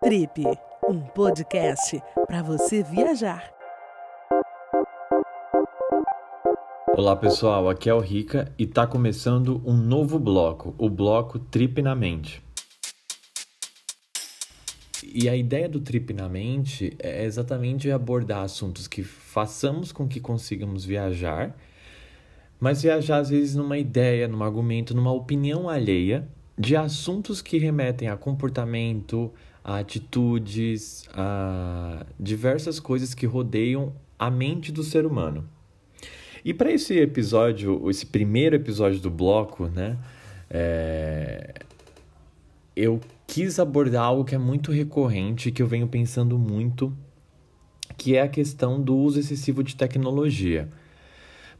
Trip, um podcast para você viajar. Olá pessoal, aqui é o Rica e está começando um novo bloco, o bloco Trip na Mente. E a ideia do Trip na Mente é exatamente abordar assuntos que façamos com que consigamos viajar, mas viajar às vezes numa ideia, num argumento, numa opinião alheia de assuntos que remetem a comportamento, a atitudes, a diversas coisas que rodeiam a mente do ser humano. E para esse episódio, esse primeiro episódio do bloco, né, é... eu quis abordar algo que é muito recorrente, que eu venho pensando muito, que é a questão do uso excessivo de tecnologia.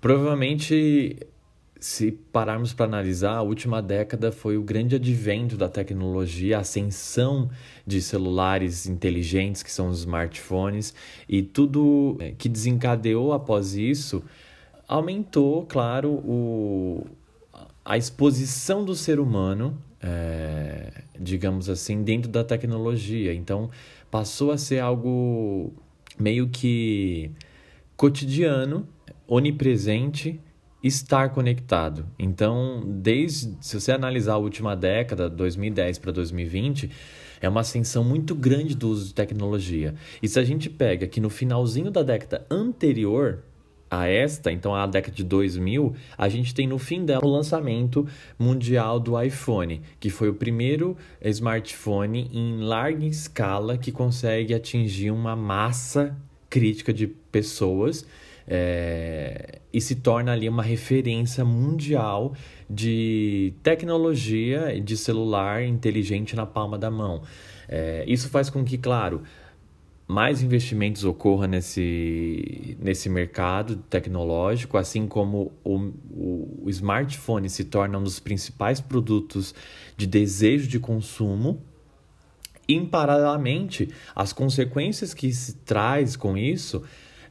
Provavelmente se pararmos para analisar, a última década foi o grande advento da tecnologia, a ascensão de celulares inteligentes, que são os smartphones, e tudo é, que desencadeou após isso aumentou, claro, o, a exposição do ser humano, é, digamos assim, dentro da tecnologia. Então, passou a ser algo meio que cotidiano, onipresente estar conectado. Então, desde se você analisar a última década, 2010 para 2020, é uma ascensão muito grande do uso de tecnologia. E se a gente pega que no finalzinho da década anterior a esta, então a década de 2000, a gente tem no fim dela o lançamento mundial do iPhone, que foi o primeiro smartphone em larga escala que consegue atingir uma massa crítica de pessoas é, e se torna ali uma referência mundial de tecnologia de celular inteligente na palma da mão. É, isso faz com que, claro, mais investimentos ocorram nesse, nesse mercado tecnológico, assim como o, o, o smartphone se torna um dos principais produtos de desejo de consumo. Em paralelamente, as consequências que se traz com isso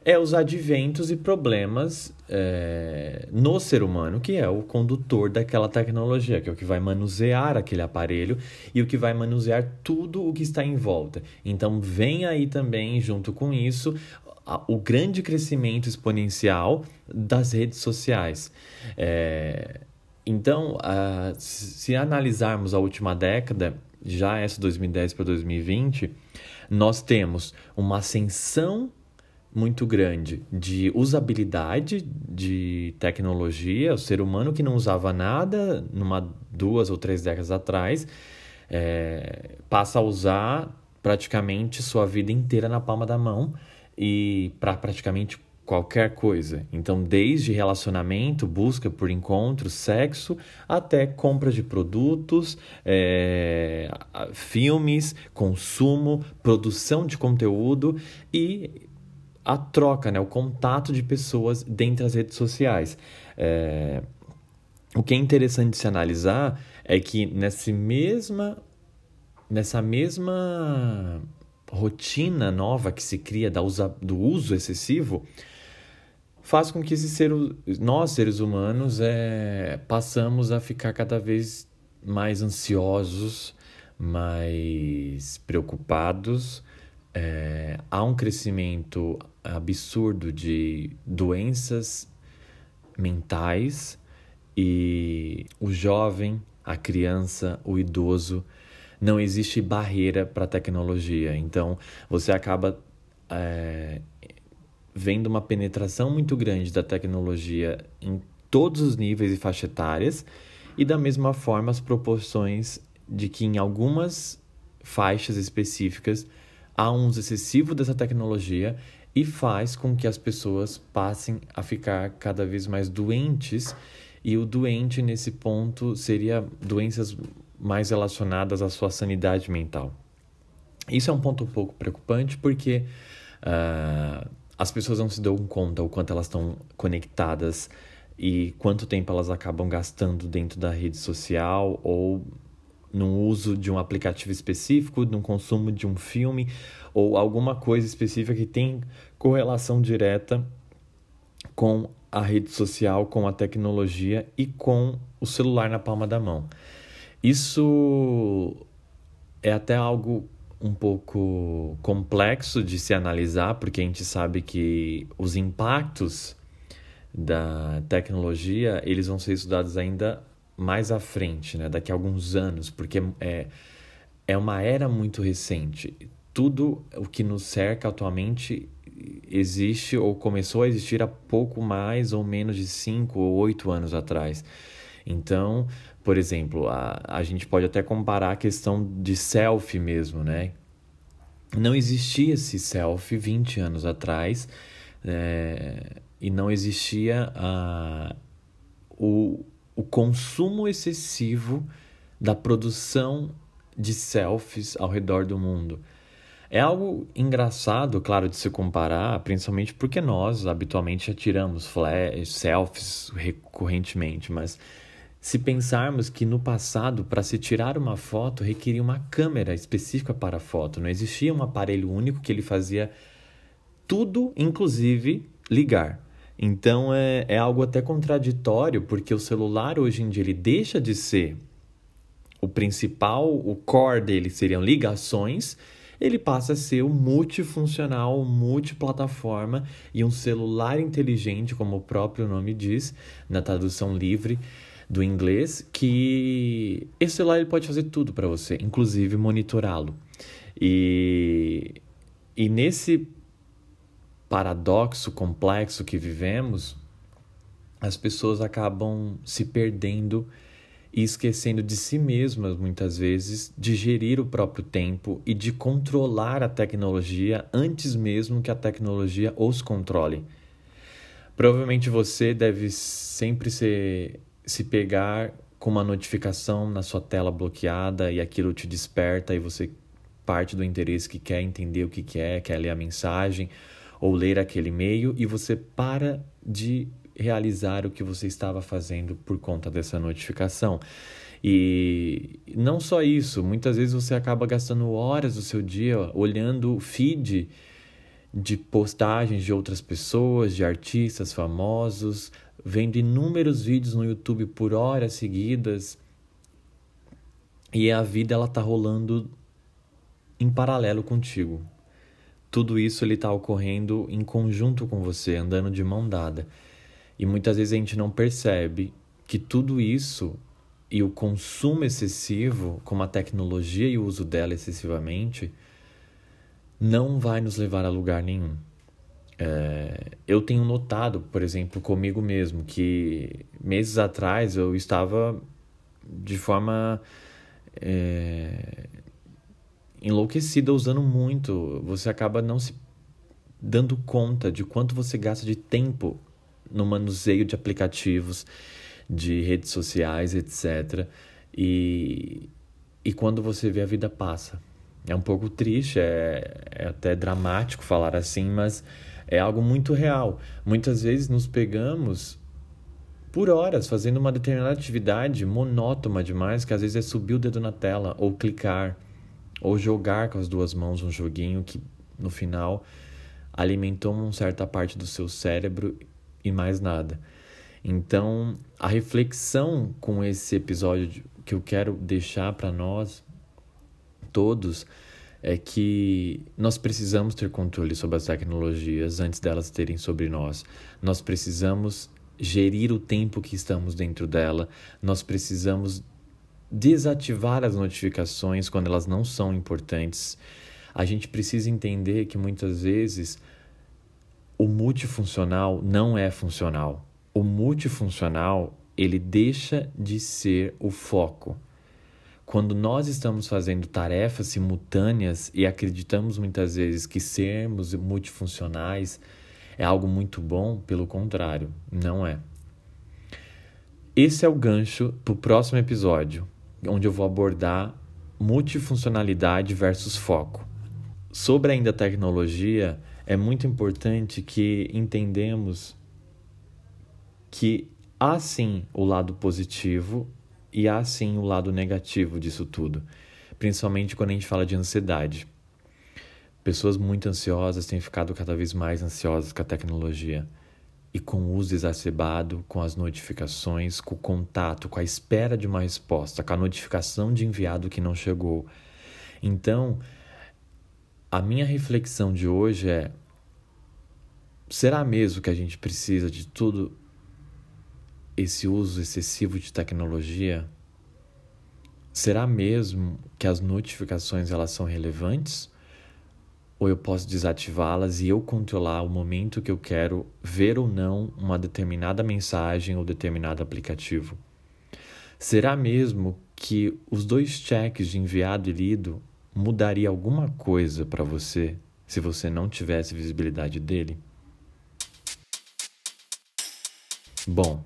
é os adventos e problemas é, no ser humano, que é o condutor daquela tecnologia, que é o que vai manusear aquele aparelho e o que vai manusear tudo o que está em volta. Então, vem aí também, junto com isso, o grande crescimento exponencial das redes sociais. É, então, se analisarmos a última década, já essa 2010 para 2020, nós temos uma ascensão muito grande de usabilidade de tecnologia. O ser humano que não usava nada numa duas ou três décadas atrás é, passa a usar praticamente sua vida inteira na palma da mão e para praticamente qualquer coisa. Então, desde relacionamento, busca por encontro, sexo, até compra de produtos, é, filmes, consumo, produção de conteúdo e a troca, né, o contato de pessoas dentro das redes sociais. É... O que é interessante se analisar é que nessa mesma, nessa mesma rotina nova que se cria da usa, do uso excessivo, faz com que esse ser, nós, seres humanos, é, passamos a ficar cada vez mais ansiosos, mais preocupados, é, há um crescimento absurdo de doenças mentais e o jovem, a criança, o idoso, não existe barreira para a tecnologia. Então você acaba é, vendo uma penetração muito grande da tecnologia em todos os níveis e faixas etárias e da mesma forma as proporções de que em algumas faixas específicas há um uso excessivo dessa tecnologia e faz com que as pessoas passem a ficar cada vez mais doentes. E o doente, nesse ponto, seria doenças mais relacionadas à sua sanidade mental. Isso é um ponto um pouco preocupante porque uh, as pessoas não se dão conta o quanto elas estão conectadas e quanto tempo elas acabam gastando dentro da rede social ou no uso de um aplicativo específico, no consumo de um filme ou alguma coisa específica que tem correlação direta com a rede social, com a tecnologia e com o celular na palma da mão. Isso é até algo um pouco complexo de se analisar, porque a gente sabe que os impactos da tecnologia eles vão ser estudados ainda mais à frente, né? daqui a alguns anos, porque é, é uma era muito recente. Tudo o que nos cerca atualmente existe ou começou a existir há pouco mais ou menos de cinco ou oito anos atrás. Então, por exemplo, a, a gente pode até comparar a questão de selfie mesmo, né? Não existia esse selfie 20 anos atrás é, e não existia a, o, o consumo excessivo da produção de selfies ao redor do mundo. É algo engraçado, claro, de se comparar, principalmente porque nós habitualmente já tiramos selfies recorrentemente, mas se pensarmos que no passado, para se tirar uma foto, requeria uma câmera específica para a foto, não existia um aparelho único que ele fazia tudo, inclusive ligar. Então é, é algo até contraditório, porque o celular hoje em dia ele deixa de ser o principal, o core dele seriam ligações, ele passa a ser o multifuncional, multiplataforma e um celular inteligente, como o próprio nome diz, na tradução livre do inglês, que esse celular ele pode fazer tudo para você, inclusive monitorá-lo. E, e nesse paradoxo complexo que vivemos, as pessoas acabam se perdendo e esquecendo de si mesmas, muitas vezes, de gerir o próprio tempo e de controlar a tecnologia antes mesmo que a tecnologia os controle. Provavelmente você deve sempre ser se pegar com uma notificação na sua tela bloqueada e aquilo te desperta e você parte do interesse que quer entender o que quer, quer ler a mensagem ou ler aquele e-mail e você para de realizar o que você estava fazendo por conta dessa notificação. E não só isso, muitas vezes você acaba gastando horas do seu dia olhando o feed de postagens de outras pessoas, de artistas famosos, vendo inúmeros vídeos no YouTube por horas seguidas e a vida ela tá rolando em paralelo contigo. Tudo isso ele tá ocorrendo em conjunto com você, andando de mão dada. E muitas vezes a gente não percebe que tudo isso e o consumo excessivo, como a tecnologia e o uso dela excessivamente, não vai nos levar a lugar nenhum. É, eu tenho notado, por exemplo, comigo mesmo, que meses atrás eu estava de forma é, enlouquecida usando muito. Você acaba não se dando conta de quanto você gasta de tempo no manuseio de aplicativos, de redes sociais, etc. E, e quando você vê a vida passa. É um pouco triste, é, é até dramático falar assim, mas é algo muito real. Muitas vezes nos pegamos por horas fazendo uma determinada atividade monótona demais, que às vezes é subir o dedo na tela, ou clicar, ou jogar com as duas mãos um joguinho que no final alimentou uma certa parte do seu cérebro e mais nada. Então, a reflexão com esse episódio que eu quero deixar para nós todos é que nós precisamos ter controle sobre as tecnologias antes delas terem sobre nós. Nós precisamos gerir o tempo que estamos dentro dela. Nós precisamos desativar as notificações quando elas não são importantes. A gente precisa entender que muitas vezes o multifuncional não é funcional. O multifuncional, ele deixa de ser o foco. Quando nós estamos fazendo tarefas simultâneas e acreditamos muitas vezes que sermos multifuncionais é algo muito bom, pelo contrário, não é. Esse é o gancho para o próximo episódio, onde eu vou abordar multifuncionalidade versus foco. Sobre ainda a tecnologia, é muito importante que entendemos que há sim o lado positivo e há sim o lado negativo disso tudo, principalmente quando a gente fala de ansiedade. Pessoas muito ansiosas têm ficado cada vez mais ansiosas com a tecnologia e com o uso exacerbado, com as notificações, com o contato, com a espera de uma resposta, com a notificação de enviado que não chegou. Então, a minha reflexão de hoje é: será mesmo que a gente precisa de tudo esse uso excessivo de tecnologia? Será mesmo que as notificações elas são relevantes? Ou eu posso desativá-las e eu controlar o momento que eu quero ver ou não uma determinada mensagem ou determinado aplicativo? Será mesmo que os dois cheques de enviado e lido mudaria alguma coisa para você se você não tivesse visibilidade dele? Bom,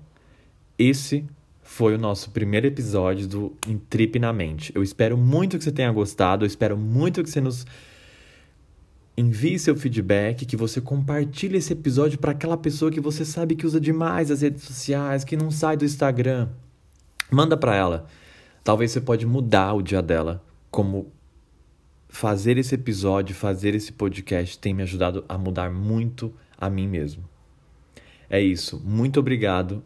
esse foi o nosso primeiro episódio do Trip na Mente. Eu espero muito que você tenha gostado, eu espero muito que você nos envie seu feedback, que você compartilhe esse episódio para aquela pessoa que você sabe que usa demais as redes sociais, que não sai do Instagram. Manda para ela. Talvez você pode mudar o dia dela, como fazer esse episódio, fazer esse podcast tem me ajudado a mudar muito a mim mesmo. É isso. Muito obrigado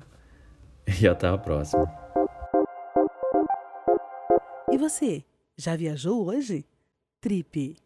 e até a próxima. E você, já viajou hoje? Trip